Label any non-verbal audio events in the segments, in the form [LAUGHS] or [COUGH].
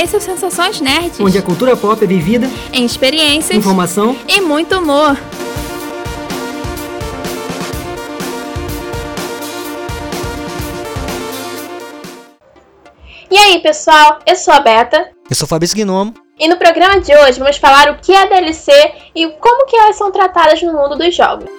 Esse é o Sensações Nerds. Onde a cultura pop é vivida em experiências, informação e muito humor. E aí, pessoal? Eu sou a Beta. Eu sou o Fabrício Gnomo. E no programa de hoje vamos falar o que é DLC e como que elas são tratadas no mundo dos jogos.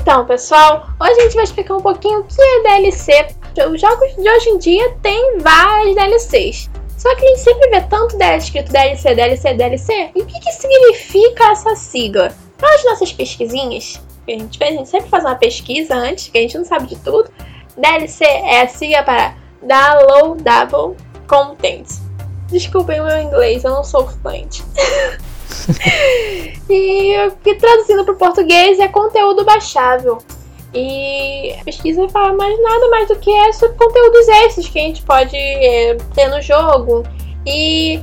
Então, pessoal, hoje a gente vai explicar um pouquinho o que é DLC. Os jogos de hoje em dia têm várias DLCs. Só que a gente sempre vê tanto escrito DLC, DLC, DLC. E o que, que significa essa sigla? Para as nossas pesquisinhas, a gente, a gente sempre faz uma pesquisa antes, que a gente não sabe de tudo. DLC é a sigla para Downloadable Content. Desculpem o meu inglês, eu não sou fluente. [LAUGHS] [LAUGHS] e que traduzindo para o português é conteúdo baixável. E a pesquisa fala mais nada mais do que é sobre conteúdos esses que a gente pode é, ter no jogo. E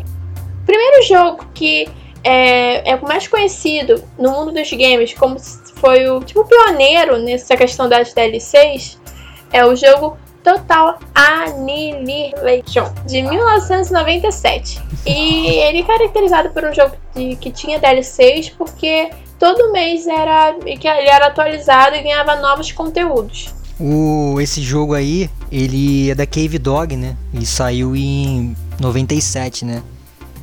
o primeiro jogo que é, é o mais conhecido no mundo dos games, como foi o tipo pioneiro nessa questão das DLCs, é o jogo Total Annihilation, de 1997. E ele é caracterizado por um jogo de, que tinha DLCs porque todo mês era que ele era atualizado e ganhava novos conteúdos. O, esse jogo aí, ele é da Cave Dog, né? E saiu em 97, né?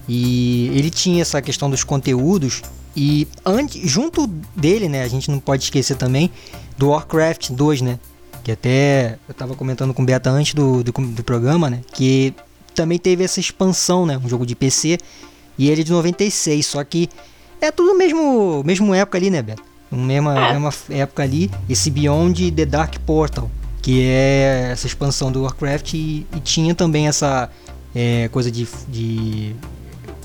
E ele tinha essa questão dos conteúdos e antes, junto dele, né, a gente não pode esquecer também do Warcraft 2, né? Que até eu tava comentando com o Beta antes do, do, do, programa, né? Que também teve essa expansão, né? Um jogo de PC. E ele é de 96, só que é tudo mesmo, mesmo época ali, né, Beto? Mesma, é. mesma época ali. Esse Beyond The Dark Portal, que é essa expansão do Warcraft. E, e tinha também essa é, coisa de, de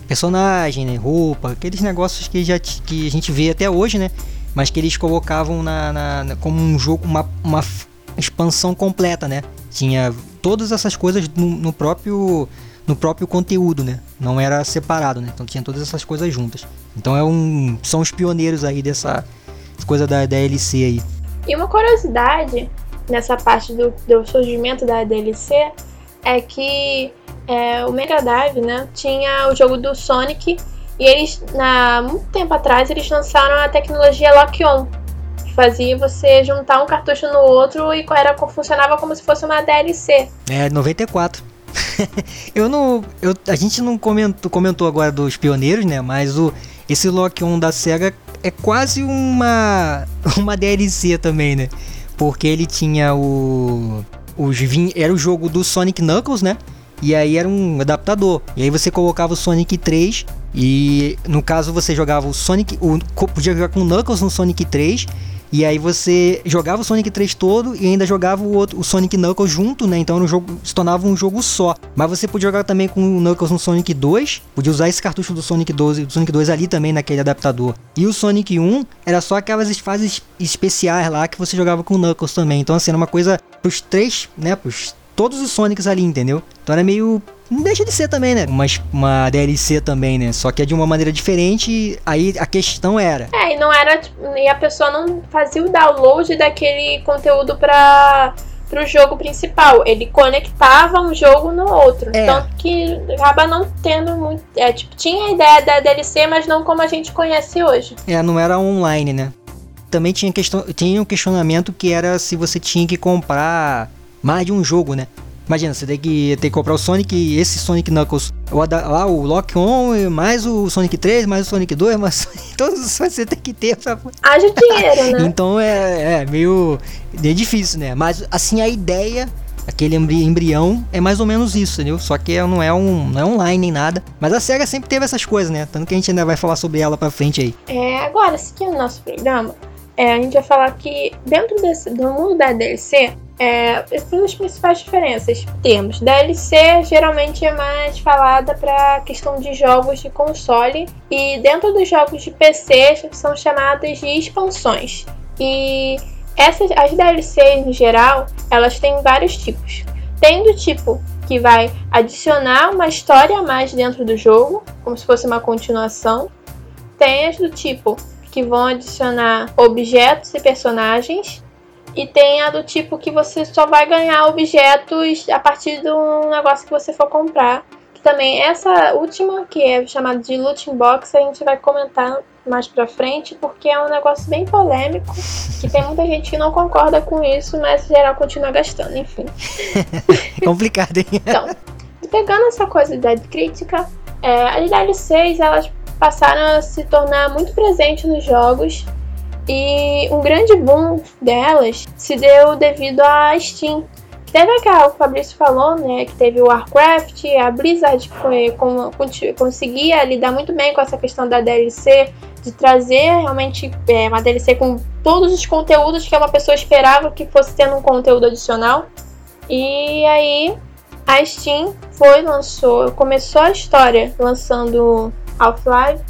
personagem, né? Roupa, aqueles negócios que, já, que a gente vê até hoje, né? Mas que eles colocavam na, na, na como um jogo, uma, uma expansão completa, né? Tinha todas essas coisas no, no, próprio no próprio conteúdo, né? Não era separado, né? Então tinha todas essas coisas juntas. Então é um são os pioneiros aí dessa coisa da DLC aí. E uma curiosidade nessa parte do, do surgimento da DLC é que é, o Mega Drive, né, tinha o jogo do Sonic e eles, na muito tempo atrás, eles lançaram a tecnologia Lock-On, fazia você juntar um cartucho no outro e era, funcionava como se fosse uma DLC. É, 94. [LAUGHS] eu não. Eu, a gente não comentou, comentou agora dos pioneiros, né? Mas o, esse Lock On da SEGA é quase uma. [LAUGHS] uma DLC também, né? Porque ele tinha o. Os, era o jogo do Sonic Knuckles, né? E aí era um adaptador. E aí você colocava o Sonic 3 e no caso você jogava o Sonic, o, podia jogar com o Knuckles no Sonic 3 e aí você jogava o Sonic 3 todo e ainda jogava o outro, o Sonic Knuckles junto, né? Então era um jogo, se tornava um jogo só. Mas você podia jogar também com o Knuckles no Sonic 2, podia usar esse cartucho do Sonic 12, do Sonic 2 ali também naquele adaptador. E o Sonic 1 era só aquelas fases especiais lá que você jogava com o Knuckles também. Então assim, era uma coisa pros três, né, pros todos os Sonics ali, entendeu? Então era meio não deixa de ser também, né? Uma, uma DLC também, né? Só que é de uma maneira diferente. Aí a questão era. É, e não era. Tipo, e a pessoa não fazia o download daquele conteúdo pra pro jogo principal. Ele conectava um jogo no outro. É. Tanto que acaba não tendo muito. É, tipo, tinha a ideia da DLC, mas não como a gente conhece hoje. É, não era online, né? Também tinha, questão, tinha um questionamento que era se você tinha que comprar mais de um jogo, né? Imagina, você tem que, tem que comprar o Sonic, esse Sonic Knuckles, lá o Lock On, mais o Sonic 3, mais o Sonic 2, mas [LAUGHS] todos os Sonic você tem que ter pra... Haja dinheiro, né? então é, é meio é difícil, né? Mas assim, a ideia aquele embrião é mais ou menos isso, entendeu? Só que não é um não é online nem nada. Mas a SEGA sempre teve essas coisas, né? Tanto que a gente ainda vai falar sobre ela pra frente aí. É, agora, esse aqui é o nosso programa. É, a gente vai falar que dentro desse, do mundo da DLC, é, essas as principais diferenças. Temos DLC, geralmente é mais falada para questão de jogos de console, e dentro dos jogos de PC são chamadas de expansões. E essas, as DLCs em geral, elas têm vários tipos. Tem do tipo que vai adicionar uma história a mais dentro do jogo, como se fosse uma continuação. Tem as do tipo que vão adicionar objetos e personagens E tem a do tipo que você só vai ganhar objetos a partir do negócio que você for comprar. Que também essa última, que é chamada de Looting Box, a gente vai comentar mais pra frente, porque é um negócio bem polêmico, que tem muita gente que não concorda com isso, mas geral continua gastando, enfim. [LAUGHS] Complicado, hein? Então, pegando essa coisa da crítica, é, as DLCs elas passaram a se tornar muito presentes nos jogos e um grande boom delas se deu devido à Steam. Teve aquela que o Fabrício falou, né? Que teve o Warcraft, a Blizzard foi, com, conseguia lidar muito bem com essa questão da DLC, de trazer realmente é, uma DLC com todos os conteúdos que uma pessoa esperava que fosse tendo um conteúdo adicional. E aí a Steam foi, lançou, começou a história lançando Half-Life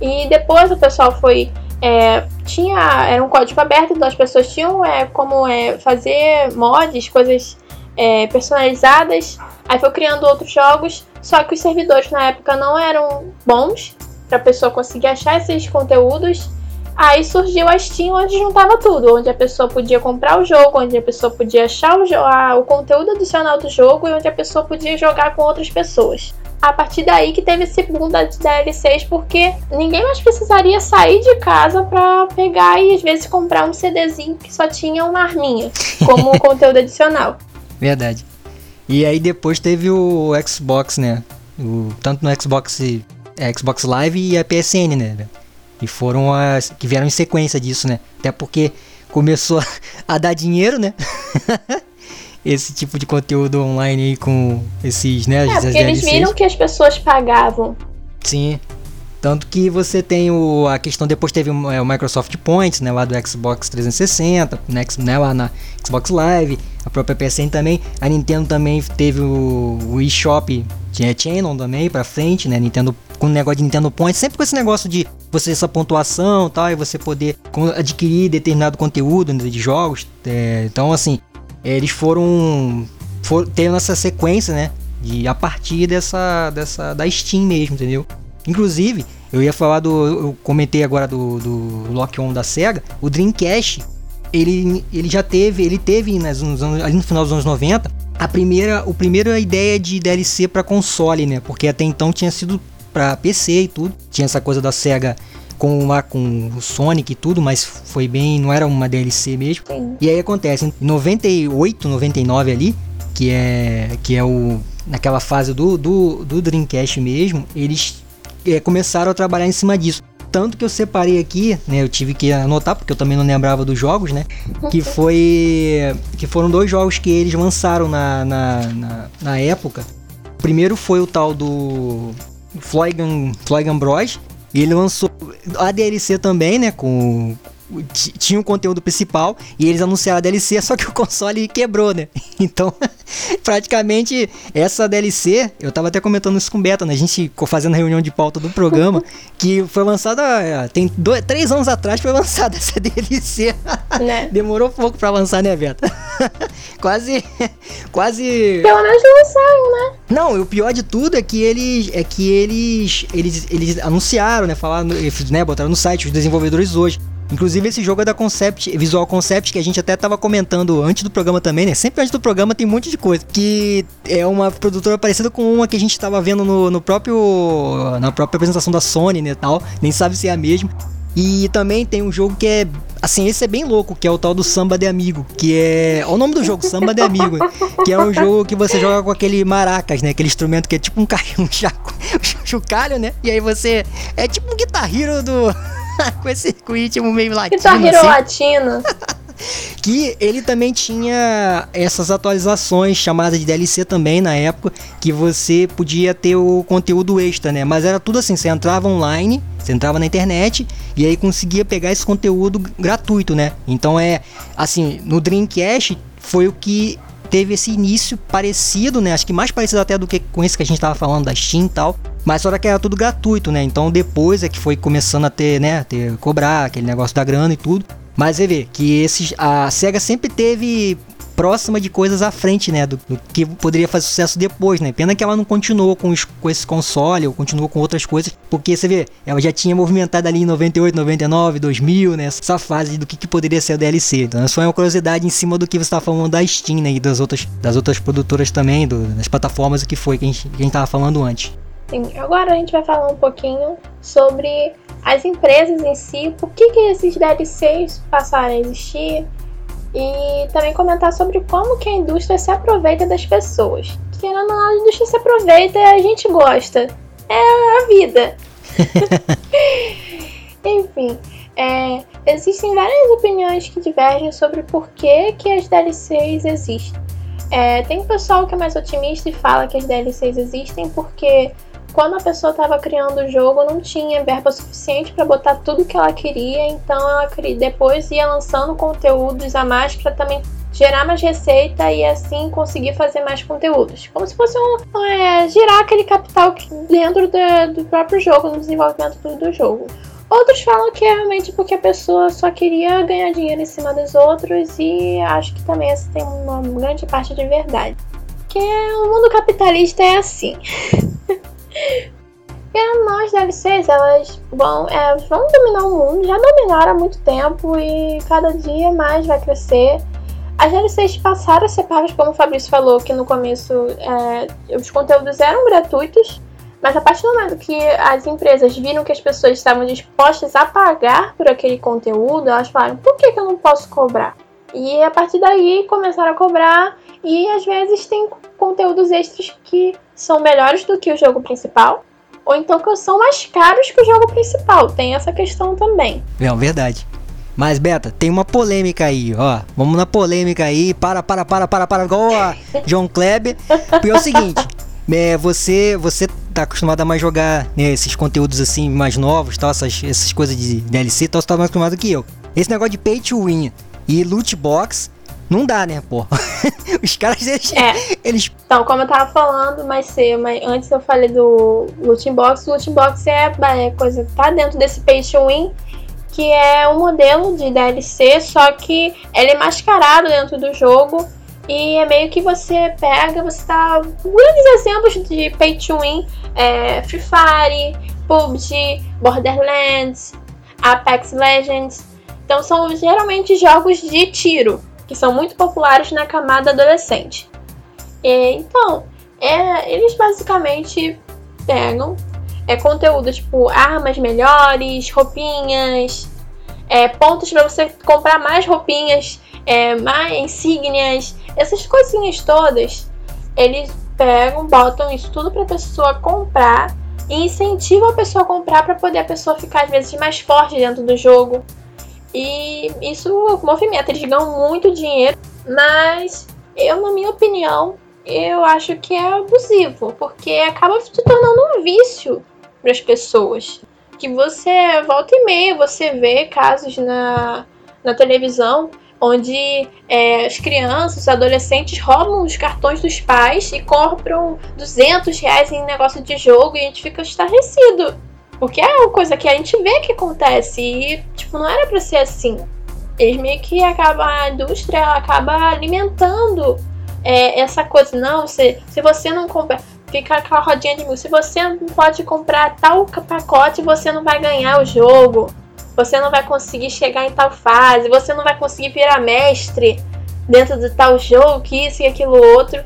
e depois o pessoal foi é, tinha era um código aberto, então as pessoas tinham é, como é, fazer mods, coisas é, personalizadas. Aí foi criando outros jogos, só que os servidores na época não eram bons para a pessoa conseguir achar esses conteúdos. Aí surgiu a Steam onde juntava tudo, onde a pessoa podia comprar o jogo, onde a pessoa podia achar o, a, o conteúdo adicional do jogo e onde a pessoa podia jogar com outras pessoas. A partir daí que teve esse boom das DLCs, porque ninguém mais precisaria sair de casa para pegar e às vezes comprar um CDzinho que só tinha uma arminha como [LAUGHS] conteúdo adicional. Verdade. E aí depois teve o Xbox, né? O, tanto no Xbox, é, Xbox Live e a PSN, né? E foram as que vieram em sequência disso, né? Até porque começou [LAUGHS] a dar dinheiro, né? [LAUGHS] Esse tipo de conteúdo online aí com esses, né? É, porque eles viram que as pessoas pagavam. Sim. Tanto que você tem o, a questão, depois teve o, é, o Microsoft Points, né, lá do Xbox 360, né, né, lá na Xbox Live, a própria PSN também. A Nintendo também teve o, o eShop tinha Channel também pra frente, né, Nintendo com o negócio de Nintendo Points, sempre com esse negócio de você essa pontuação tal, e você poder adquirir determinado conteúdo né, de jogos. É, então, assim, eles foram, foram tendo essa sequência, né, de a partir dessa, dessa da Steam mesmo, entendeu? Inclusive, eu ia falar do. Eu comentei agora do, do Lock On da SEGA. O Dreamcast, ele, ele já teve. Ele teve nas, nos anos, ali no final dos anos 90 a primeira, a primeira ideia de DLC para console, né? Porque até então tinha sido para PC e tudo. Tinha essa coisa da SEGA com lá com o Sonic e tudo, mas foi bem, não era uma DLC mesmo. Sim. E aí acontece, em 98, 99 ali, que é que é o naquela fase do, do, do Dreamcast mesmo, eles é, começaram a trabalhar em cima disso. Tanto que eu separei aqui, né? Eu tive que anotar, porque eu também não lembrava dos jogos, né? Que [LAUGHS] foi. Que foram dois jogos que eles lançaram na, na, na, na época. O primeiro foi o tal do Floygan, Floygan Bros. E ele lançou a DLC também, né? Com, tinha um conteúdo principal e eles anunciaram a DLC, [LAUGHS] só que o console quebrou, né? [LAUGHS] Então, [LAUGHS] praticamente essa DLC, eu tava até comentando isso com o Beta, né? A gente ficou fazendo reunião de pauta do programa, que foi lançada, tem dois, três anos atrás foi lançada essa DLC. Né? Demorou pouco pra lançar, né, Beta? quase, quase... Pelo menos lançaram, né? Não, o pior de tudo é que eles, é que eles, eles, eles anunciaram, né? Falaram, né? Botaram no site os desenvolvedores hoje. Inclusive esse jogo é da Concept, Visual Concept, que a gente até tava comentando antes do programa também, né? Sempre antes do programa tem um monte de coisa. Que é uma produtora parecida com uma que a gente tava vendo no, no próprio. na própria apresentação da Sony, né? Tal. Nem sabe se é a mesma. E também tem um jogo que é. Assim, esse é bem louco, que é o tal do Samba de Amigo. Que é. Olha o nome do jogo, Samba de Amigo. que é um jogo que você joga com aquele maracas, né? Aquele instrumento que é tipo um, [LAUGHS] um, chaco, um chocalho, né? E aí você. É tipo um guitarriro do. [LAUGHS] com esse ritmo meio latino. Guitar Hero assim. latino. [LAUGHS] que ele também tinha essas atualizações chamadas de DLC também na época, que você podia ter o conteúdo extra, né? Mas era tudo assim, você entrava online, você entrava na internet e aí conseguia pegar esse conteúdo gratuito, né? Então é assim, no Dreamcast foi o que teve esse início parecido, né? Acho que mais parecido até do que com esse que a gente tava falando da Steam e tal. Mas só que era tudo gratuito, né? Então depois é que foi começando a ter, né? Ter cobrar aquele negócio da grana e tudo. Mas você vê que esses, a Sega sempre teve próxima de coisas à frente, né? Do, do que poderia fazer sucesso depois, né? Pena que ela não continuou com, os, com esse console ou continuou com outras coisas, porque você vê, ela já tinha movimentado ali em 98, 99, 2000, né? Essa fase do que, que poderia ser o DLC. Então é só uma curiosidade em cima do que você estava falando da Steam, né? E das outras, das outras produtoras também, do, das plataformas, o que foi que a gente, que a gente tava falando antes. Sim, agora a gente vai falar um pouquinho sobre as empresas em si, por que, que esses DLCs passaram a existir e também comentar sobre como que a indústria se aproveita das pessoas. Querendo ou não, a indústria se aproveita e a gente gosta. É a vida. [LAUGHS] Enfim, é, existem várias opiniões que divergem sobre por que, que as DLCs existem. É, tem um pessoal que é mais otimista e fala que as DLCs existem porque quando a pessoa estava criando o jogo não tinha verba suficiente para botar tudo que ela queria, então ela depois ia lançando conteúdos a mais para também gerar mais receita e assim conseguir fazer mais conteúdos. Como se fosse um, é, girar aquele capital dentro do, do próprio jogo, no desenvolvimento do, jogo. Outros falam que é realmente porque a pessoa só queria ganhar dinheiro em cima dos outros e acho que também essa tem uma grande parte de verdade. Porque o mundo capitalista é assim. [LAUGHS] E nós DLCs, elas vão, é, vão dominar o mundo, já dominaram há muito tempo e cada dia mais vai crescer. As DLCs passaram a ser pagas, como o Fabrício falou, que no começo é, os conteúdos eram gratuitos, mas a partir do momento que as empresas viram que as pessoas estavam dispostas a pagar por aquele conteúdo, elas falaram: por que, que eu não posso cobrar? E a partir daí começaram a cobrar e às vezes tem conteúdos extras que são melhores do que o jogo principal, ou então que são mais caros que o jogo principal. Tem essa questão também. É verdade. Mas, Beta, tem uma polêmica aí, ó. Vamos na polêmica aí. Para, para, para, para, para. Igual a John Kleber. Porque é o seguinte. É, você, você tá acostumado a mais jogar né, esses conteúdos assim, mais novos, tal, essas, essas coisas de DLC, tal, você tá mais acostumado que eu. Esse negócio de pay to win e loot box não dá, né, pô? [LAUGHS] Os caras, eles, é. eles... Então, como eu tava falando mais cedo, mas antes eu falei do Looting Box. Looting Box é, é coisa tá dentro desse Pay to Win, que é um modelo de DLC, só que ele é mascarado dentro do jogo. E é meio que você pega, você tá. Grandes exemplos de Pay to Win é Free Fire, PUBG, Borderlands, Apex Legends. Então são geralmente jogos de tiro que são muito populares na camada adolescente. Então, é, eles basicamente pegam é, conteúdo tipo armas melhores, roupinhas, é, pontos para você comprar mais roupinhas, é, mais insígnias, essas coisinhas todas. Eles pegam, botam isso tudo para a pessoa comprar e incentivam a pessoa a comprar para poder a pessoa ficar às vezes mais forte dentro do jogo. E isso movimenta, eles ganham muito dinheiro, mas eu, na minha opinião, eu acho que é abusivo, porque acaba se tornando um vício para as pessoas. Que você volta e meia, você vê casos na, na televisão onde é, as crianças, os adolescentes roubam os cartões dos pais e compram 200 reais em negócio de jogo e a gente fica estarrecido. Porque é uma coisa que a gente vê que acontece e, tipo, não era pra ser assim. Eles meio que acabam, a indústria acaba alimentando é, essa coisa. Não, se, se você não compra, fica aquela rodinha de mil. Se você não pode comprar tal pacote, você não vai ganhar o jogo. Você não vai conseguir chegar em tal fase. Você não vai conseguir virar mestre dentro de tal jogo, que isso e aquilo outro.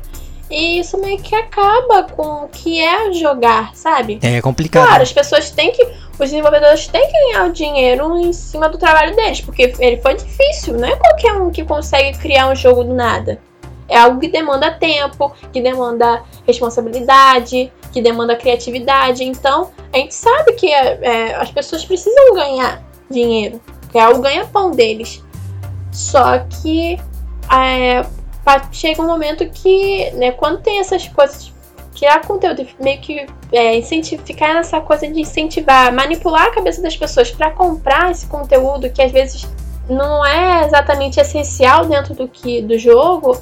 E isso meio que acaba com o que é jogar, sabe? É complicado. Claro, as pessoas têm que. Os desenvolvedores têm que ganhar o dinheiro em cima do trabalho deles, porque ele foi difícil, não é qualquer um que consegue criar um jogo do nada. É algo que demanda tempo, que demanda responsabilidade, que demanda criatividade. Então, a gente sabe que é, é, as pessoas precisam ganhar dinheiro, que é o ganha-pão deles. Só que é, chega um momento que, né, quando tem essas coisas, criar conteúdo, meio que é, incentivar, ficar nessa coisa de incentivar, manipular a cabeça das pessoas para comprar esse conteúdo que às vezes não é exatamente essencial dentro do que do jogo,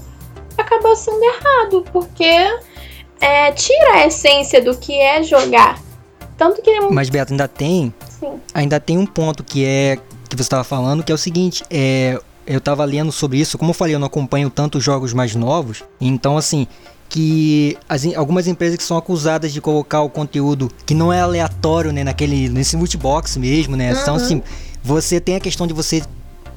acaba sendo errado, porque é, tira a essência do que é jogar. Tanto que Mas ainda tem, Sim. ainda tem um ponto que é que você estava falando, que é o seguinte, é eu tava lendo sobre isso, como eu falei, eu não acompanho tantos jogos mais novos, então assim, que as, algumas empresas que são acusadas de colocar o conteúdo que não é aleatório, né, naquele nesse multibox mesmo, né? Uhum. Então assim, você tem a questão de você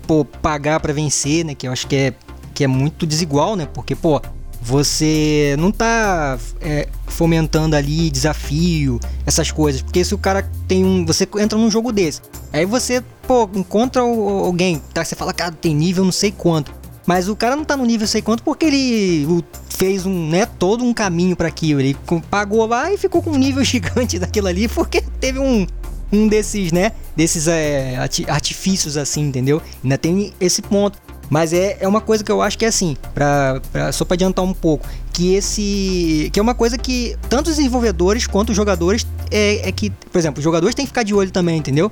pô, pagar para vencer, né, que eu acho que é que é muito desigual, né? Porque pô, você não tá é, fomentando ali desafio, essas coisas. Porque se o cara tem um. Você entra num jogo desse. Aí você, pô, encontra alguém, tá? Você fala, cara, tem nível não sei quanto. Mas o cara não tá no nível sei quanto porque ele fez um, né, todo um caminho para aquilo. Ele pagou lá e ficou com um nível [LAUGHS] gigante daquilo ali porque teve um, um desses, né, desses é, artifícios assim, entendeu? Ainda tem esse ponto. Mas é, é uma coisa que eu acho que é assim, pra, pra, só para adiantar um pouco, que esse. que é uma coisa que tanto os desenvolvedores quanto os jogadores é, é que, por exemplo, os jogadores têm que ficar de olho também, entendeu?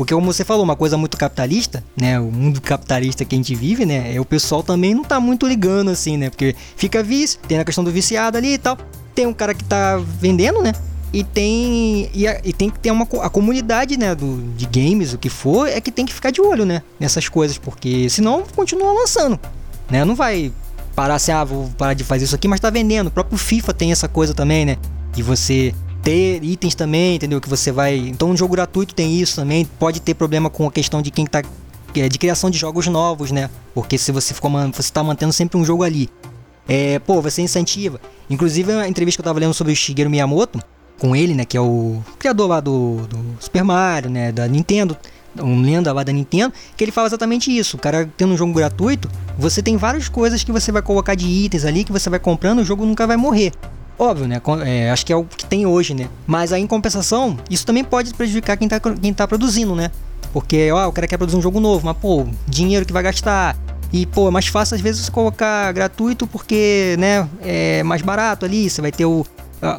Porque como você falou, uma coisa muito capitalista, né? O mundo capitalista que a gente vive, né? É o pessoal também não tá muito ligando assim, né? Porque fica vício, tem a questão do viciado ali e tal. Tem um cara que tá vendendo, né? E tem, e, a, e, tem que ter uma a comunidade, né, do, de games, o que for, é que tem que ficar de olho, né, nessas coisas, porque senão continua lançando, né? Não vai parar assim, ah, vou parar de fazer isso aqui, mas tá vendendo. O próprio FIFA tem essa coisa também, né? De você ter itens também, entendeu? Que você vai. Então, um jogo gratuito tem isso também. Pode ter problema com a questão de quem tá. É, de criação de jogos novos, né? Porque se você ficou você tá mantendo sempre um jogo ali. É, pô, você incentiva. Inclusive, a entrevista que eu tava lendo sobre o Shigeru Miyamoto, com ele, né, que é o criador lá do, do Super Mario, né, da Nintendo, um lenda lá da Nintendo, que ele fala exatamente isso. O cara tendo um jogo gratuito, você tem várias coisas que você vai colocar de itens ali que você vai comprando, o jogo nunca vai morrer. Óbvio, né? É, acho que é o que tem hoje, né? Mas aí, em compensação, isso também pode prejudicar quem tá, quem tá produzindo, né? Porque, ó, o cara quer produzir um jogo novo, mas, pô, dinheiro que vai gastar. E, pô, é mais fácil às vezes você colocar gratuito porque, né, é mais barato ali, você vai ter o,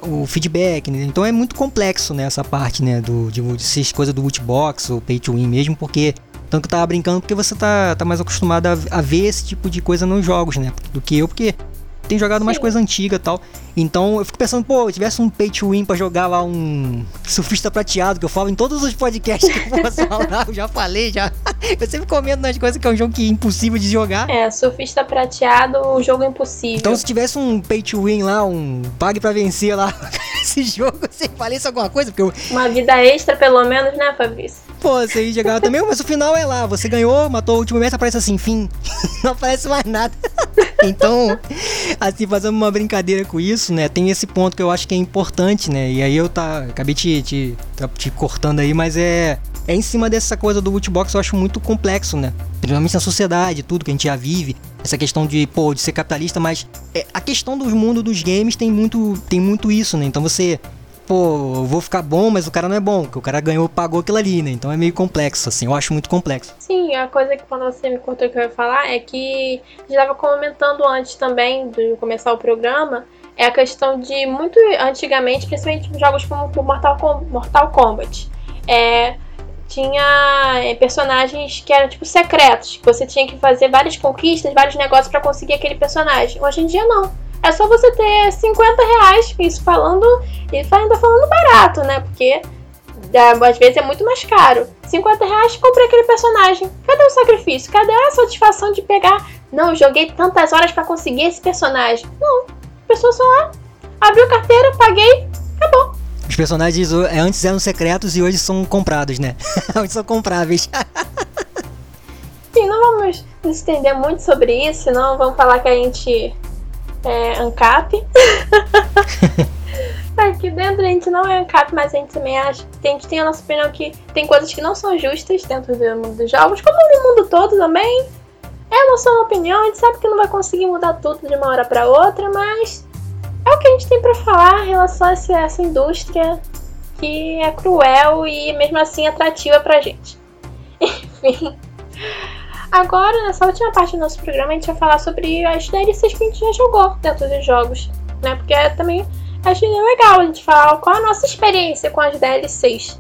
o feedback, né? então é muito complexo né, essa parte né, do, de, de coisa do lootbox ou pay to win mesmo, porque tanto que eu tava brincando porque você tá, tá mais acostumado a, a, ver esse tipo de coisa nos jogos, né? Do que eu, porque tem jogado mais coisa antiga e tal. Então eu fico pensando, pô, se tivesse um pay to win pra jogar lá um surfista prateado, que eu falo em todos os podcasts que eu posso [LAUGHS] falar, eu já falei, já. [LAUGHS] Eu sempre comento nas coisas que é um jogo que é impossível de jogar. É, surfista prateado, o jogo é impossível. Então se tivesse um pay to win lá, um pague pra vencer lá, [LAUGHS] esse jogo, você falesse alguma coisa, porque eu... Uma vida extra, pelo menos, né, Fabrício? Pô, você jogava também, mas o final é lá. Você ganhou, matou o último mestre, aparece assim, fim. [LAUGHS] Não aparece mais nada. então, assim, fazendo uma brincadeira com isso, né? Tem esse ponto que eu acho que é importante, né? E aí eu tá. Acabei te, te, te cortando aí, mas é. É em cima dessa coisa do lootbox eu acho muito complexo, né? Principalmente na sociedade, tudo que a gente já vive. Essa questão de, pô, de ser capitalista, mas é, a questão do mundo dos games tem muito, tem muito isso, né? Então você pô, eu vou ficar bom, mas o cara não é bom, porque o cara ganhou, pagou aquilo ali, né? Então é meio complexo, assim, eu acho muito complexo. Sim, a coisa que quando você me contou que eu ia falar é que já estava comentando antes também de começar o programa, é a questão de muito antigamente, principalmente jogos como Mortal, Com Mortal Kombat. É, tinha é, personagens que eram tipo secretos, que você tinha que fazer várias conquistas, vários negócios para conseguir aquele personagem. Hoje em dia não. É só você ter 50 reais, isso falando, e ainda falando barato, né? Porque às vezes é muito mais caro. 50 reais, comprei aquele personagem. Cadê o sacrifício? Cadê a satisfação de pegar? Não, joguei tantas horas para conseguir esse personagem. Não, a pessoa só abriu carteira, paguei, acabou. Os personagens antes eram secretos e hoje são comprados, né? [LAUGHS] hoje são compráveis. [LAUGHS] Sim, não vamos nos estender muito sobre isso, senão vamos falar que a gente é ANCAP. [LAUGHS] Aqui dentro a gente não é ANCAP, mas a gente também acha. A gente tem a nossa opinião que tem coisas que não são justas dentro do mundo dos jogos, como no mundo todo também. É a nossa opinião, a gente sabe que não vai conseguir mudar tudo de uma hora para outra, mas é o que a gente tem para falar em relação a essa, indústria que é cruel e mesmo assim atrativa pra gente. [LAUGHS] Enfim. Agora, nessa última parte do nosso programa, a gente vai falar sobre as DLCs que a gente já jogou dentro dos jogos, né? Porque também acho legal a gente falar qual a nossa experiência com as DLCs.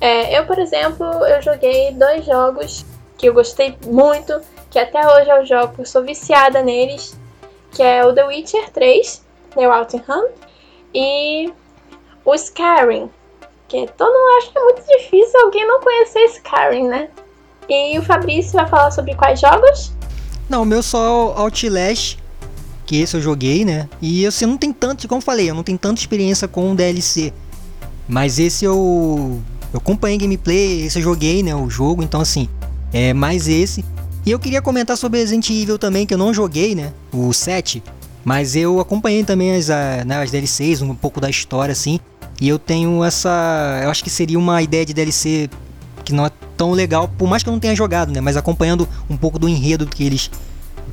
É, eu, por exemplo, eu joguei dois jogos que eu gostei muito, que até hoje eu jogo, eu sou viciada neles, que é o The Witcher 3, né, o Altenham, e o Skyrim, que todo mundo acha que é muito difícil alguém não conhecer Skyrim, né? E o Fabrício vai falar sobre quais jogos? Não, o meu só Outlast, que esse eu joguei, né? E assim, não tem tanto, como eu falei, eu não tenho tanta experiência com o DLC. Mas esse eu eu acompanhei gameplay, esse eu joguei, né, o jogo, então assim, é mais esse. E eu queria comentar sobre Resident Evil também, que eu não joguei, né, o 7, mas eu acompanhei também as, né, as DLCs, um pouco da história assim. E eu tenho essa, eu acho que seria uma ideia de DLC que não é tão legal, por mais que eu não tenha jogado, né, mas acompanhando um pouco do enredo que eles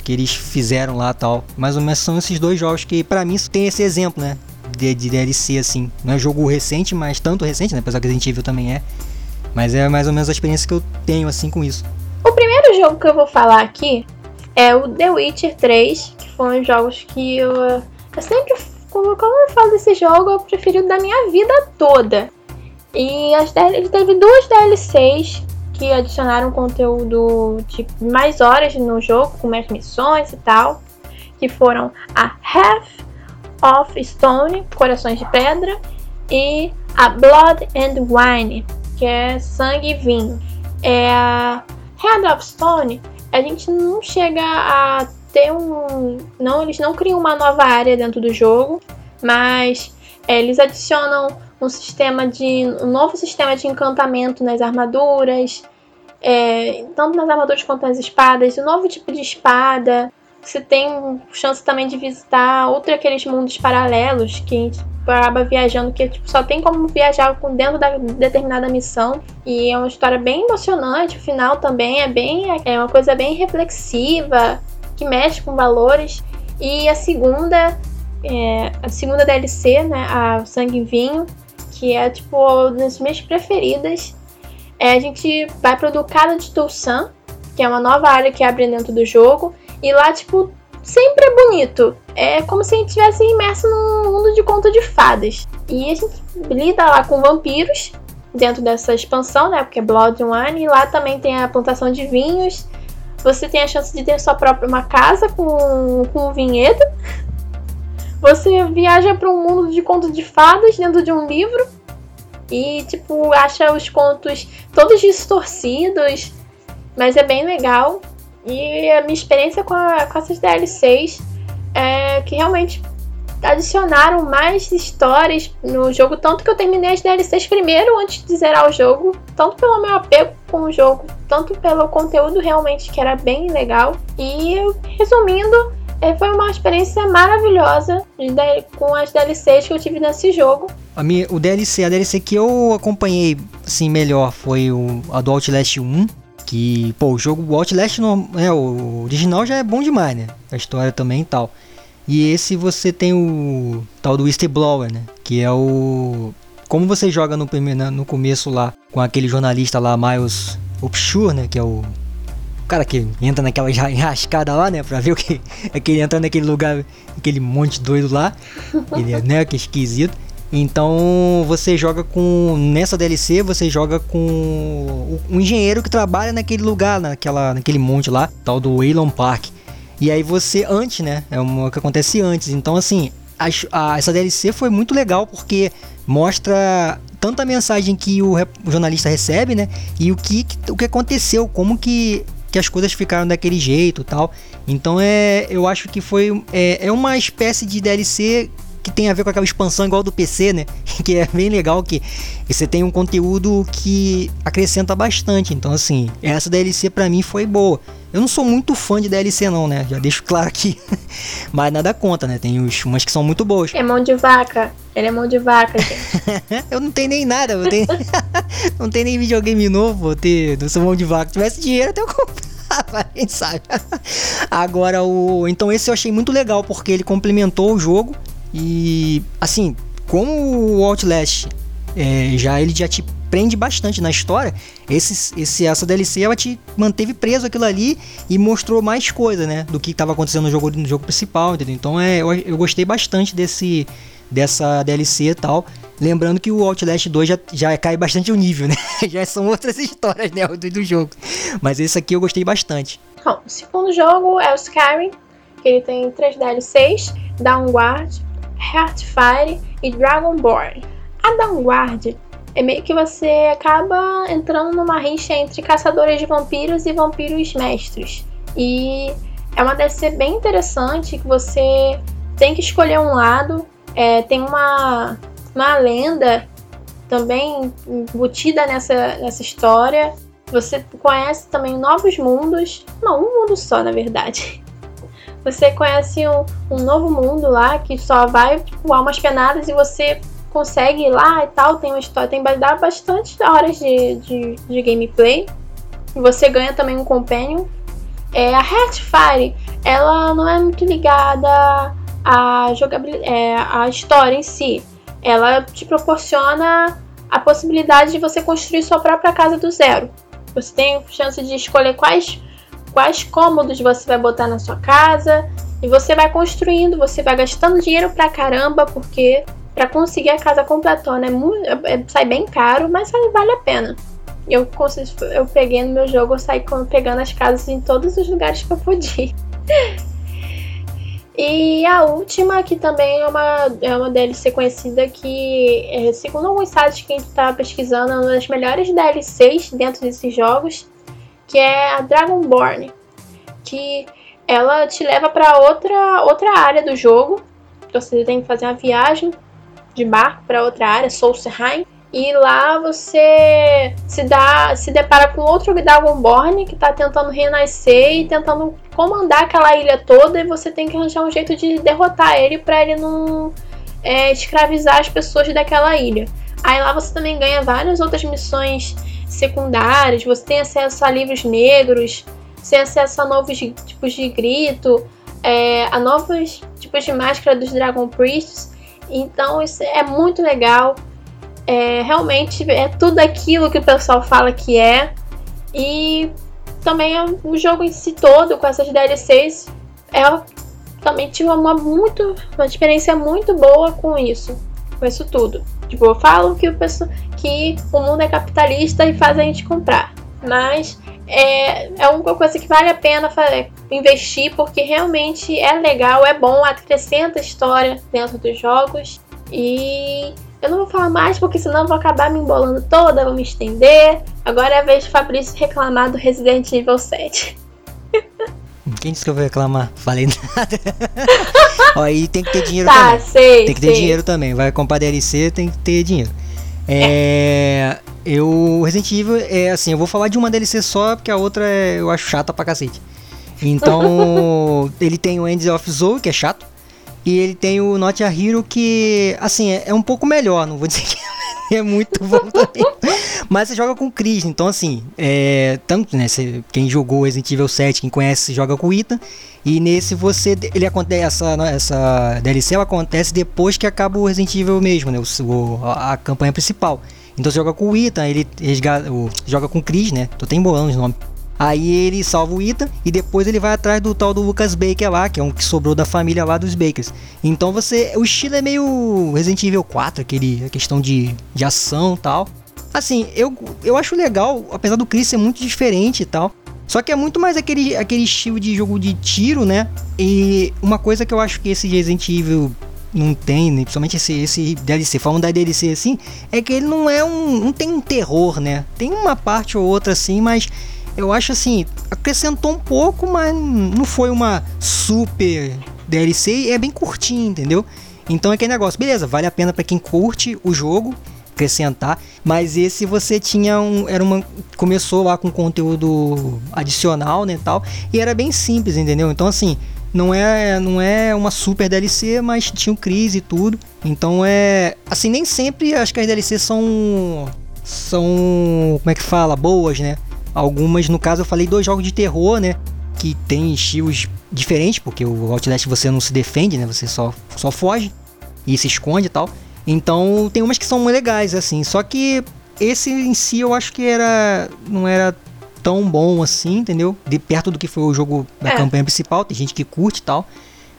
que eles fizeram lá tal. Mais ou menos são esses dois jogos que para mim tem esse exemplo, né? de, de DLC, assim. Não é jogo recente, mas tanto recente, né? Apesar que Resident Evil também é. Mas é mais ou menos a experiência que eu tenho, assim, com isso. O primeiro jogo que eu vou falar aqui é o The Witcher 3, que foi um dos jogos que eu, eu sempre, quando eu falo desse jogo, eu preferi da minha vida toda. E as, ele teve duas DLCs que adicionaram conteúdo de mais horas no jogo, com mais missões e tal, que foram a Half of Stone, Corações de Pedra, e a Blood and Wine, que é sangue e vinho. É a Head of Stone, a gente não chega a ter um. Não, eles não criam uma nova área dentro do jogo, mas é, eles adicionam um sistema de. um novo sistema de encantamento nas armaduras. É, tanto nas armaduras quanto nas espadas, um novo tipo de espada, você tem chance também de visitar outro aqueles mundos paralelos que acaba viajando, que tipo, só tem como viajar com dentro da determinada missão. E é uma história bem emocionante, o final também é bem é uma coisa bem reflexiva, que mexe com valores. E a segunda, é, a segunda DLC, né, a Sangue e Vinho, que é tipo uma das minhas preferidas. É, a gente vai para o Ducado de Tulsan, que é uma nova área que abre dentro do jogo. E lá, tipo, sempre é bonito. É como se a gente estivesse imerso num mundo de conto de fadas. E a gente lida lá com vampiros dentro dessa expansão, né? Porque é Blood Wine. E lá também tem a plantação de vinhos. Você tem a chance de ter sua própria uma casa com, com um vinhedo. Você viaja para um mundo de contos de fadas dentro de um livro. E, tipo, acha os contos todos distorcidos. Mas é bem legal. E a minha experiência com, a, com essas DLCs é que realmente adicionaram mais histórias no jogo, tanto que eu terminei as DLCs primeiro antes de zerar o jogo, tanto pelo meu apego com o jogo, tanto pelo conteúdo realmente que era bem legal. E resumindo, é, foi uma experiência maravilhosa com as DLCs que eu tive nesse jogo. A minha, o DLC, a DLC que eu acompanhei assim melhor foi o a do Outlast 1 que, pô, o jogo Outlast, no, é, o original já é bom demais, né? A história também e tal. E esse você tem o tal do Whistleblower, né? Que é o... Como você joga no, primeiro, no começo lá, com aquele jornalista lá, Miles Upshur, né? Que é o cara que entra naquela enrascada lá, né? Pra ver o que é que ele entra naquele lugar, aquele monte doido lá. Ele é, né? Que esquisito. Então você joga com. Nessa DLC você joga com um engenheiro que trabalha naquele lugar, naquela, naquele monte lá, tal do Waylon Park. E aí você, antes, né? É o que acontece antes. Então, assim, a, a, essa DLC foi muito legal porque mostra tanto a mensagem que o, o jornalista recebe, né? E o que, o que aconteceu, como que, que as coisas ficaram daquele jeito tal. Então é, eu acho que foi é, é uma espécie de DLC que tem a ver com aquela expansão igual do PC, né? [LAUGHS] Que é bem legal que você tem um conteúdo que acrescenta bastante. Então, assim, essa DLC para mim foi boa. Eu não sou muito fã de DLC não, né? Já deixo claro aqui. [LAUGHS] Mas nada conta, né? Tem umas que são muito boas. É mão de vaca. Ele é mão de vaca, gente. [LAUGHS] eu não tenho nem nada. Eu tenho... não tenho nem videogame novo. Eu ter... não sou mão de vaca. Se tivesse dinheiro, até eu comprava. Quem sabe? Agora, o... Então esse eu achei muito legal, porque ele complementou o jogo e assim, como o Outlast é, já ele já te prende bastante na história, esse, esse, essa DLC ela te manteve preso aquilo ali e mostrou mais coisa, né? Do que estava acontecendo no jogo, no jogo principal, entendeu? Então é, eu, eu gostei bastante desse, dessa DLC e tal. Lembrando que o Outlast 2 já, já cai bastante o nível, né? [LAUGHS] já são outras histórias né, do, do jogo. Mas esse aqui eu gostei bastante. Bom, o segundo jogo é o Skyrim, que ele tem três DLCs, Downward, Heartfire e Dragonborn. A Downguard é meio que você acaba entrando numa rixa entre caçadores de vampiros e vampiros mestres. E é uma DLC bem interessante que você tem que escolher um lado. É, tem uma, uma lenda também embutida nessa, nessa história. Você conhece também novos mundos. Não, um mundo só, na verdade. [LAUGHS] Você conhece um, um novo mundo lá que só vai tipo, umas penadas e você consegue ir lá e tal. Tem uma história, tem dá bastante horas de, de, de gameplay. Você ganha também um companion. É, a Heartfire, ela não é muito ligada à jogabilidade, é, à história em si. Ela te proporciona a possibilidade de você construir sua própria casa do zero. Você tem chance de escolher quais, quais cômodos você vai botar na sua casa. E você vai construindo, você vai gastando dinheiro pra caramba, porque para conseguir a casa completona é muito, é, sai bem caro, mas vale a pena. Eu, eu peguei no meu jogo, eu saí pegando as casas em todos os lugares que eu podia. [LAUGHS] E a última, que também é uma, é uma DLC conhecida, que, é, segundo alguns sites que a gente tá pesquisando, é uma das melhores DLCs dentro desses jogos, que é a Dragonborn. Que ela te leva para outra, outra área do jogo. Você tem que fazer uma viagem de barco para outra área, Solstheim. E lá você se dá, se depara com outro Dragonborn que está tentando renascer e tentando comandar aquela ilha toda. E você tem que arranjar um jeito de derrotar ele para ele não é, escravizar as pessoas daquela ilha. Aí lá você também ganha várias outras missões secundárias. Você tem acesso a livros negros, você tem acesso a novos tipos de grito, é, a novos tipos de máscara dos Dragon Priests. Então isso é muito legal. É, realmente é tudo aquilo que o pessoal fala que é. E também é o jogo em si todo, com essas DLCs, é, também tive uma, muito, uma experiência muito boa com isso. Com isso tudo. Tipo, eu falo que o, pessoal, que o mundo é capitalista e faz a gente comprar. Mas é, é uma coisa que vale a pena fazer, investir, porque realmente é legal, é bom, acrescenta história dentro dos jogos. E eu não vou falar mais, porque senão eu vou acabar me embolando toda, vou me estender. Agora é a vez do Fabrício reclamar do Resident Evil 7. Quem disse que eu vou reclamar? Falei nada. [LAUGHS] Ó, aí tem que ter dinheiro tá, também. Sei, tem que ter sei. dinheiro também. Vai comprar DLC, tem que ter dinheiro. É, Eu. Resident Evil é assim, eu vou falar de uma DLC só, porque a outra é, eu acho chata pra cacete. Então, [LAUGHS] ele tem o End of Zoe, que é chato. E ele tem o Not a Hero, que, assim, é, é um pouco melhor. Não vou dizer que [LAUGHS] é muito bom também. Mas você joga com o Chris, então assim, é, tanto, né, você, quem jogou Resident Evil 7, quem conhece, joga com o Ethan. E nesse você, ele acontece, essa, essa DLC ela acontece depois que acaba o Resident Evil mesmo, né, o, a, a campanha principal. Então você joga com o Ethan, ele joga com o Chris, né, tô até embolando os nomes. Aí ele salva o Ethan e depois ele vai atrás do tal do Lucas Baker lá, que é um que sobrou da família lá dos Bakers. Então você. O estilo é meio Resident Evil 4, aquele, a questão de, de ação e tal. Assim, eu, eu acho legal, apesar do Chris ser muito diferente e tal. Só que é muito mais aquele, aquele estilo de jogo de tiro, né? E uma coisa que eu acho que esse Resident Evil não tem, né? principalmente esse, esse DLC, falando da DLC assim, é que ele não é um. não tem um terror, né? Tem uma parte ou outra assim, mas eu acho assim, acrescentou um pouco, mas não foi uma super DLC é bem curtinho, entendeu? Então é aquele negócio, beleza, vale a pena para quem curte o jogo acrescentar, mas esse você tinha um era uma começou lá com conteúdo adicional, né, tal, e era bem simples, entendeu? Então assim, não é não é uma super DLC, mas tinha o Cris e tudo. Então é assim, nem sempre acho que as DLCs são são como é que fala, boas, né? Algumas, no caso, eu falei dois jogos de terror, né? Que tem estilos diferentes, porque o Outlast você não se defende, né? Você só, só foge e se esconde e tal. Então tem umas que são muito legais, assim. Só que esse em si eu acho que era. não era tão bom assim, entendeu? De perto do que foi o jogo da É. campanha principal, tem gente que curte e tal.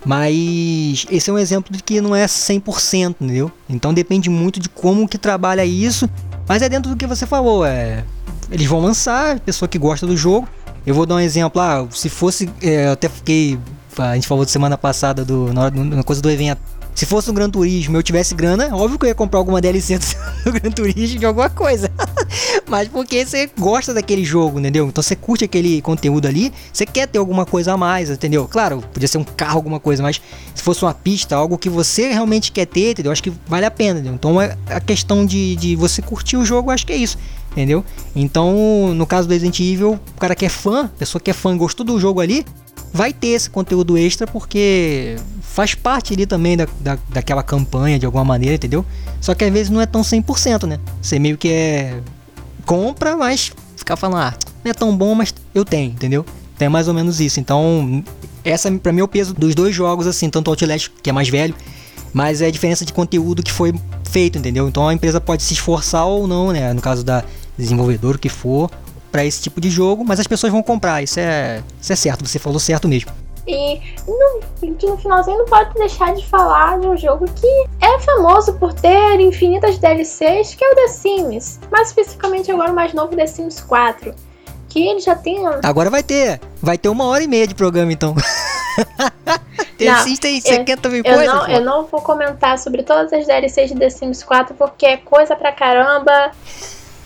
Mas esse é um exemplo de que não é 100%, entendeu? Então depende muito de como que trabalha isso. Mas é dentro do que você falou, é eles vão lançar, pessoa que gosta do jogo. Eu vou dar um exemplo, ah, se fosse, é, até fiquei, a gente falou de semana passada do na, na coisa do evento. Se fosse um Gran Turismo eu tivesse grana, óbvio que eu ia comprar alguma DLC [LAUGHS] do Gran Turismo de alguma coisa. [LAUGHS] Mas porque você gosta daquele jogo, entendeu? Então você curte aquele conteúdo ali, você quer ter alguma coisa a mais, entendeu? Claro, podia ser um carro, alguma coisa, mas se fosse uma pista, algo que você realmente quer ter, entendeu? Acho que vale a pena, entendeu? Então é a questão de, de você curtir o jogo, acho que é isso entendeu? Então, no caso do Resident Evil, o cara que é fã, pessoa que é fã, gostou do jogo ali, vai ter esse conteúdo extra porque faz parte ali também da, da, daquela campanha de alguma maneira, entendeu? Só que às vezes não é tão 100%, né? Você meio que é compra, mas ficar falando, ah, não é tão bom, mas eu tenho, entendeu? Tem mais ou menos isso. Então, essa para mim é o peso dos dois jogos assim, tanto o Outlast, que é mais velho, mas é a diferença de conteúdo que foi feito, entendeu? Então a empresa pode se esforçar ou não, né? No caso da desenvolvedor que for para esse tipo de jogo, mas as pessoas vão comprar. Isso é, isso é certo. Você falou certo mesmo. E no, no finalzinho não pode deixar de falar de um jogo que é famoso por ter infinitas DLCs, que é o The Sims. Mais especificamente agora o mais novo The Sims 4. Que ele já tem. Agora vai ter. Vai ter uma hora e meia de programa então. [LAUGHS] The Não, Sims tem eu- 50 mil coisas. não, eu não vou comentar sobre todas as DLCs de The Sims 4 porque é coisa pra caramba.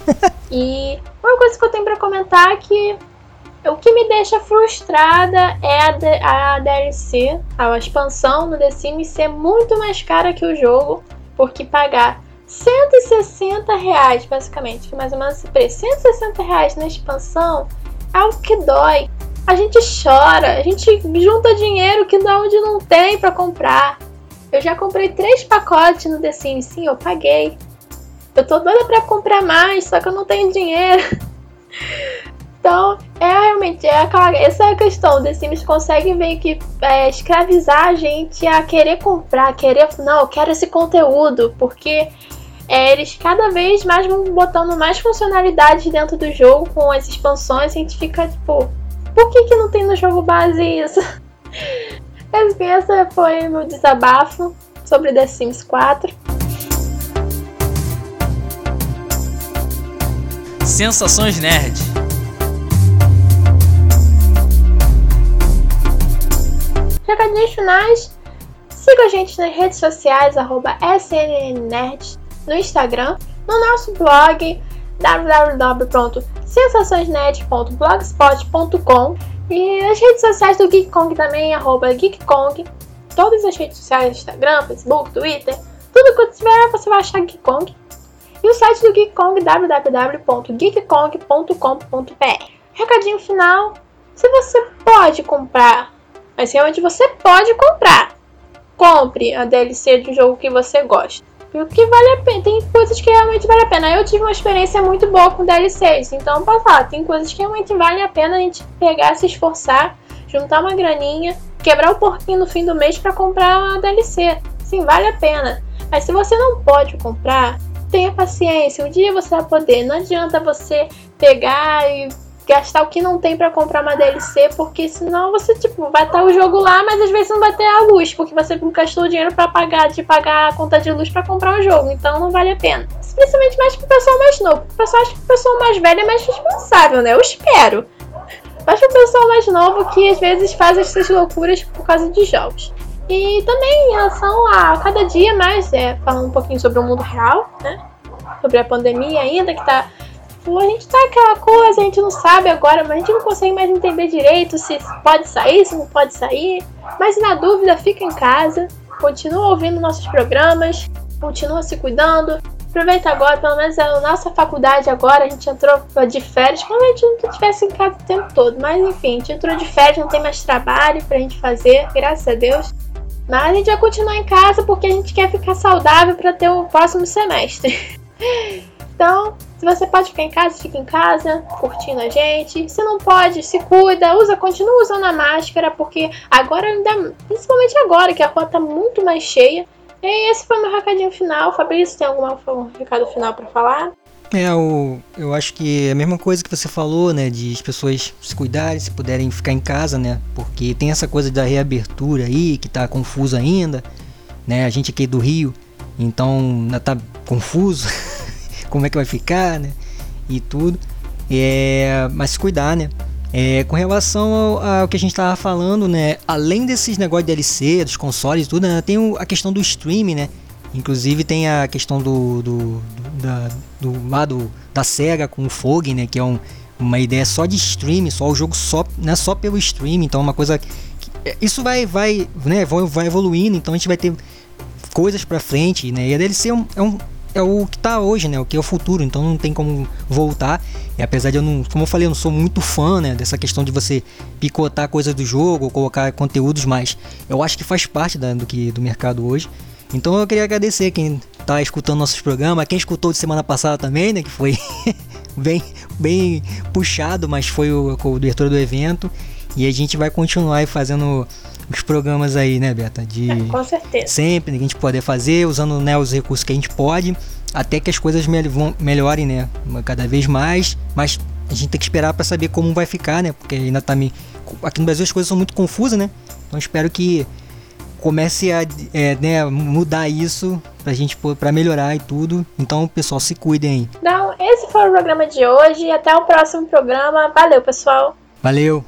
[LAUGHS] e uma coisa que eu tenho pra comentar é que o que me deixa frustrada é a, a DLC, a expansão no The Sims ser muito mais cara que o jogo, porque pagar 160 reais, basicamente, mais ou menos esse preço, 160 reais na expansão é algo que dói. A gente chora, a gente junta dinheiro que da onde não tem pra comprar. Eu já comprei três pacotes no The Sims, sim, eu paguei. Eu tô doida pra comprar mais, só que eu não tenho dinheiro. [LAUGHS] Então, é realmente, é aquela, essa é a questão. The Sims consegue meio que é, escravizar a gente a querer comprar, a querer. Não, eu quero esse conteúdo, porque é, eles cada vez mais vão botando mais funcionalidades dentro do jogo com as expansões. A gente fica tipo, por que, que não tem no jogo base isso? [LAUGHS] Enfim, essa foi meu desabafo sobre The Sims 4. Sensações Nerd. Recadinhos finais. Siga a gente nas redes sociais, arroba SNNNerd, no Instagram, no nosso blog www.sensaçõesnet.blogspot.com e as redes sociais do Geek Kong também, arroba GeekKong. Todas as redes sociais, Instagram, Facebook, Twitter, tudo que tiver você vai achar Geek Kong. E o site do Geek Kong, www.geekkong.com.br. Recadinho final, se você pode comprar mas realmente você pode comprar. Compre a DLC de um jogo que você gosta. Porque vale a pena. Tem coisas que realmente vale a pena. Eu tive uma experiência muito boa com DLCs. Então, posso falar, tem coisas que realmente vale a pena a gente pegar, se esforçar, juntar uma graninha, quebrar o porquinho no fim do mês para comprar uma DLC. Sim, vale a pena. Mas se você não pode comprar, tenha paciência. Um dia você vai poder. Não adianta você pegar e gastar o que não tem pra comprar uma DLC, porque senão você, tipo, vai estar o jogo lá, mas às vezes não vai ter a luz, porque você gastou dinheiro pra pagar, de pagar a conta de luz pra comprar o jogo, então não vale a pena. Principalmente mais pro pessoal mais novo. O pessoal acha que o pessoal mais velho é mais responsável, né? Eu espero. Mas pro pessoal mais novo que às vezes faz essas loucuras por causa de jogos. E também em relação a cada dia mais, é, falando um pouquinho sobre o mundo real, né? Sobre a pandemia ainda, que tá Pô, a gente tá aquela coisa, a gente não sabe agora, mas a gente não consegue mais entender direito se pode sair, se não pode sair. Mas na dúvida, fica em casa, continua ouvindo nossos programas, continua se cuidando. Aproveita agora, pelo menos a nossa faculdade agora, a gente entrou de férias, como a gente não estivesse em casa o tempo todo. Mas enfim, a gente entrou de férias, não tem mais trabalho pra gente fazer, graças a Deus. Mas a gente vai continuar em casa porque a gente quer ficar saudável para ter o próximo semestre. [LAUGHS] Então, se você pode ficar em casa, fica em casa, curtindo a gente. Se não pode, se cuida, usa, continua usando a máscara, porque agora ainda, principalmente agora que a rua tá muito mais cheia. E esse foi meu recadinho final. Fabrício, tem algum recado final pra falar? É, o, eu acho que é a mesma coisa que você falou, né? De as pessoas se cuidarem, se puderem ficar em casa, né? Porque tem essa coisa da reabertura aí, que tá confuso ainda, né? A gente aqui do Rio, então tá confuso [LAUGHS] como é que vai ficar, né? E tudo. É, mas se cuidar, né? É, com relação ao, ao, que a gente tava falando, né? Além desses negócios de DLC, dos consoles e tudo, né, tem o, a questão do streaming, né? Inclusive tem a questão do, do, do do lado da Sega com o Fog, né? Que é um, uma ideia só de streaming, só o jogo só, né, só pelo streaming, então é uma coisa que, é, isso vai vai, né, vai evoluindo, então a gente vai ter coisas para frente, né? E a DLC é um, é um é o que tá hoje, né? O que é o futuro, então não tem como voltar. E apesar de eu não, como eu falei, eu não sou muito fã, né, dessa questão de você picotar coisas do jogo colocar conteúdos, mas eu acho que faz parte da, do que do mercado hoje. Então eu queria agradecer quem tá escutando nossos programas, quem escutou de semana passada também, né, que foi [LAUGHS] bem bem puxado, mas foi o, o diretor do evento. E a gente vai continuar fazendo os programas aí, né, Beta? De é, com certeza. Sempre a gente poder fazer, usando né, os recursos que a gente pode, até que as coisas me melhorem, né? Cada vez mais, mas a gente tem que esperar para saber como vai ficar, né? Porque ainda tá me. Aqui no Brasil as coisas são muito confusas, né? Então espero que comece a é, né, mudar isso pra gente para melhorar e tudo. Então, pessoal, se cuidem aí. Então, esse foi o programa de hoje. Até o próximo programa. Valeu, pessoal. Valeu.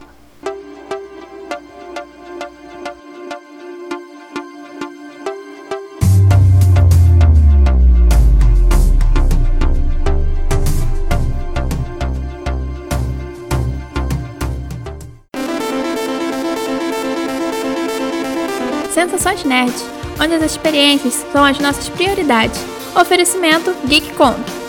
Onde as experiências são as nossas prioridades. Oferecimento GeekCon.